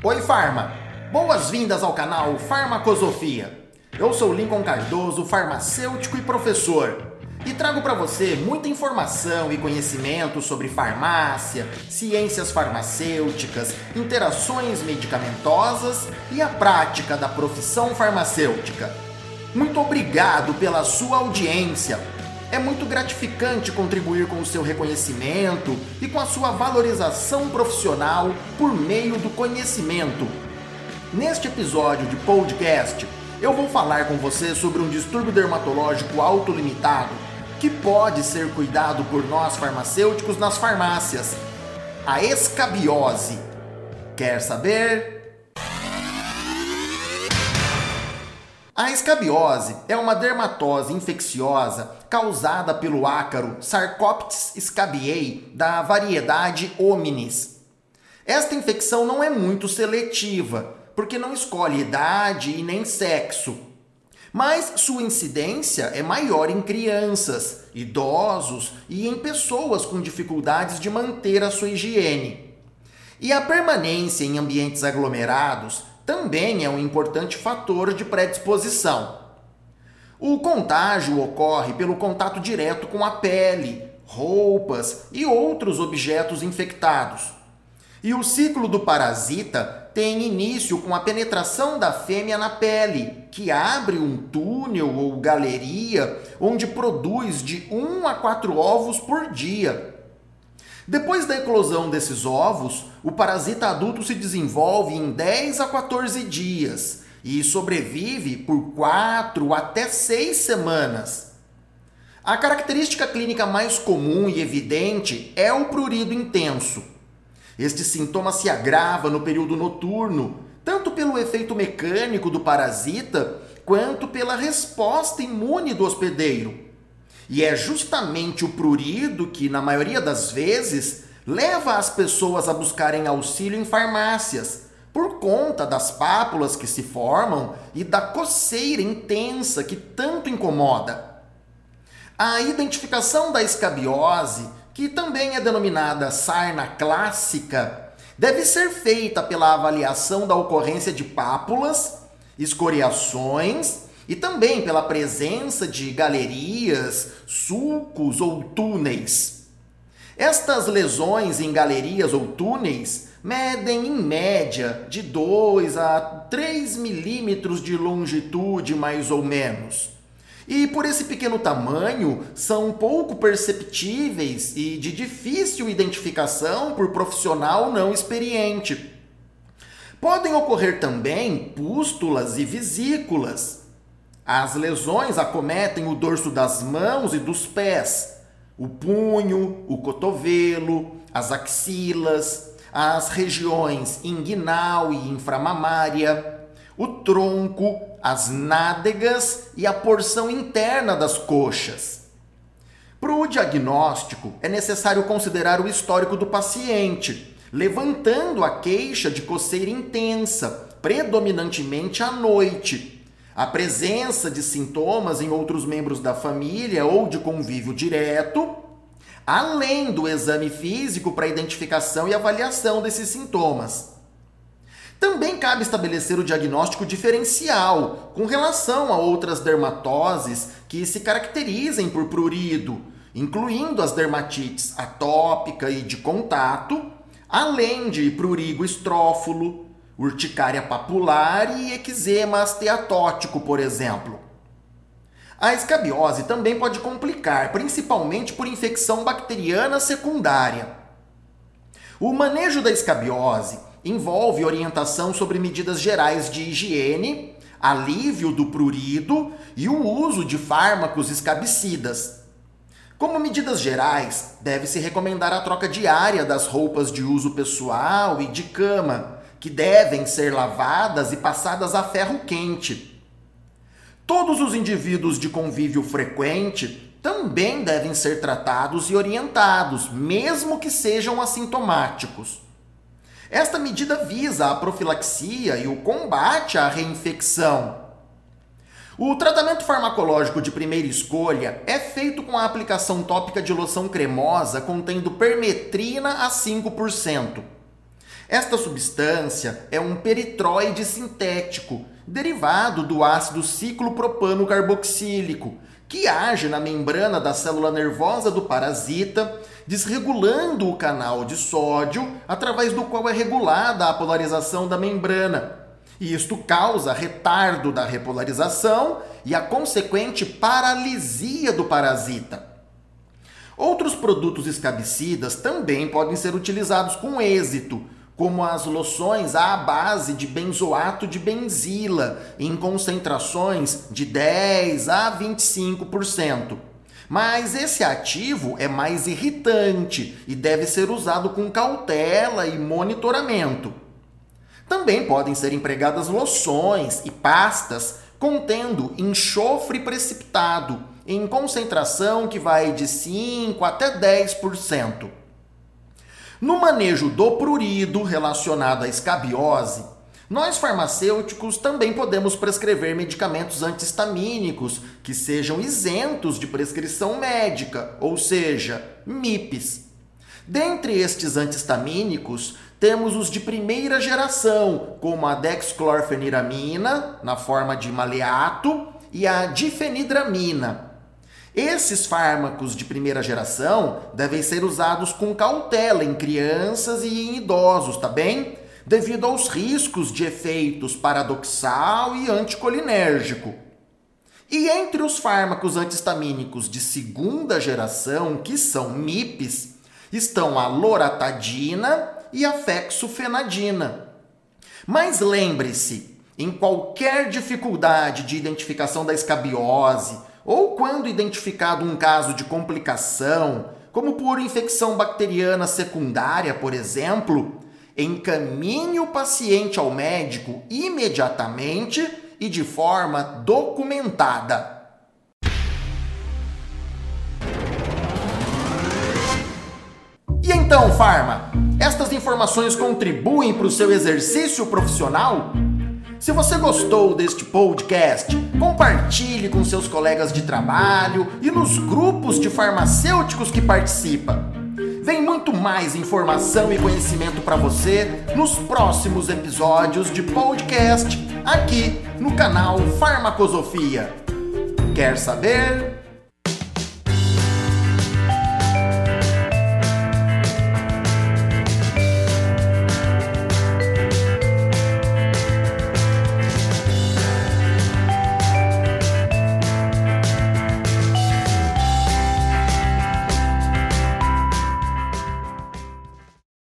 Oi, Farma! Boas-vindas ao canal Farmacosofia. Eu sou Lincoln Cardoso, farmacêutico e professor, e trago para você muita informação e conhecimento sobre farmácia, ciências farmacêuticas, interações medicamentosas e a prática da profissão farmacêutica. Muito obrigado pela sua audiência. É muito gratificante contribuir com o seu reconhecimento e com a sua valorização profissional por meio do conhecimento. Neste episódio de podcast, eu vou falar com você sobre um distúrbio dermatológico autolimitado que pode ser cuidado por nós farmacêuticos nas farmácias: a escabiose. Quer saber? A escabiose é uma dermatose infecciosa causada pelo ácaro Sarcoptes scabiei da variedade hominis. Esta infecção não é muito seletiva, porque não escolhe idade e nem sexo. Mas sua incidência é maior em crianças, idosos e em pessoas com dificuldades de manter a sua higiene. E a permanência em ambientes aglomerados também é um importante fator de predisposição. O contágio ocorre pelo contato direto com a pele, roupas e outros objetos infectados. E o ciclo do parasita tem início com a penetração da fêmea na pele, que abre um túnel ou galeria onde produz de 1 a 4 ovos por dia. Depois da eclosão desses ovos, o parasita adulto se desenvolve em 10 a 14 dias e sobrevive por 4 até 6 semanas. A característica clínica mais comum e evidente é o prurido intenso. Este sintoma se agrava no período noturno, tanto pelo efeito mecânico do parasita quanto pela resposta imune do hospedeiro. E é justamente o prurido que, na maioria das vezes, leva as pessoas a buscarem auxílio em farmácias, por conta das pápulas que se formam e da coceira intensa que tanto incomoda. A identificação da escabiose, que também é denominada sarna clássica, deve ser feita pela avaliação da ocorrência de pápulas, escoriações e também pela presença de galerias, sulcos ou túneis. Estas lesões em galerias ou túneis medem em média de 2 a 3 milímetros de longitude, mais ou menos. E por esse pequeno tamanho, são pouco perceptíveis e de difícil identificação por profissional não experiente. Podem ocorrer também pústulas e vesículas. As lesões acometem o dorso das mãos e dos pés, o punho, o cotovelo, as axilas, as regiões inguinal e inframamária, o tronco, as nádegas e a porção interna das coxas. Para o diagnóstico, é necessário considerar o histórico do paciente, levantando a queixa de coceira intensa, predominantemente à noite a presença de sintomas em outros membros da família ou de convívio direto, além do exame físico para identificação e avaliação desses sintomas. Também cabe estabelecer o diagnóstico diferencial com relação a outras dermatoses que se caracterizem por prurido, incluindo as dermatites atópica e de contato, além de prurigo estrófulo, urticária papular e eczema esteatótico, por exemplo. A escabiose também pode complicar, principalmente por infecção bacteriana secundária. O manejo da escabiose envolve orientação sobre medidas gerais de higiene, alívio do prurido e o uso de fármacos escabicidas. Como medidas gerais, deve-se recomendar a troca diária das roupas de uso pessoal e de cama, que devem ser lavadas e passadas a ferro quente. Todos os indivíduos de convívio frequente também devem ser tratados e orientados, mesmo que sejam assintomáticos. Esta medida visa a profilaxia e o combate à reinfecção. O tratamento farmacológico de primeira escolha é feito com a aplicação tópica de loção cremosa contendo permetrina a 5%. Esta substância é um peritróide sintético, derivado do ácido ciclopropano carboxílico, que age na membrana da célula nervosa do parasita, desregulando o canal de sódio, através do qual é regulada a polarização da membrana. E isto causa retardo da repolarização e a consequente paralisia do parasita. Outros produtos escabicidas também podem ser utilizados com êxito, como as loções à base de benzoato de benzila, em concentrações de 10 a 25%. Mas esse ativo é mais irritante e deve ser usado com cautela e monitoramento. Também podem ser empregadas loções e pastas contendo enxofre precipitado, em concentração que vai de 5 até 10%. No manejo do prurido relacionado à escabiose, nós farmacêuticos também podemos prescrever medicamentos antihistamínicos que sejam isentos de prescrição médica, ou seja, MIPs. Dentre estes antihistamínicos, temos os de primeira geração, como a dexclorfeniramina, na forma de maleato, e a difenidramina, esses fármacos de primeira geração devem ser usados com cautela em crianças e em idosos, tá bem? Devido aos riscos de efeitos paradoxal e anticolinérgico. E entre os fármacos antihistamínicos de segunda geração, que são MIPs, estão a loratadina e a fexufenadina. Mas lembre-se, em qualquer dificuldade de identificação da escabiose ou quando identificado um caso de complicação, como por infecção bacteriana secundária, por exemplo, encaminhe o paciente ao médico imediatamente e de forma documentada. E então, Farma, estas informações contribuem para o seu exercício profissional? Se você gostou deste podcast, compartilhe com seus colegas de trabalho e nos grupos de farmacêuticos que participa. Vem muito mais informação e conhecimento para você nos próximos episódios de podcast aqui no canal Farmacosofia. Quer saber?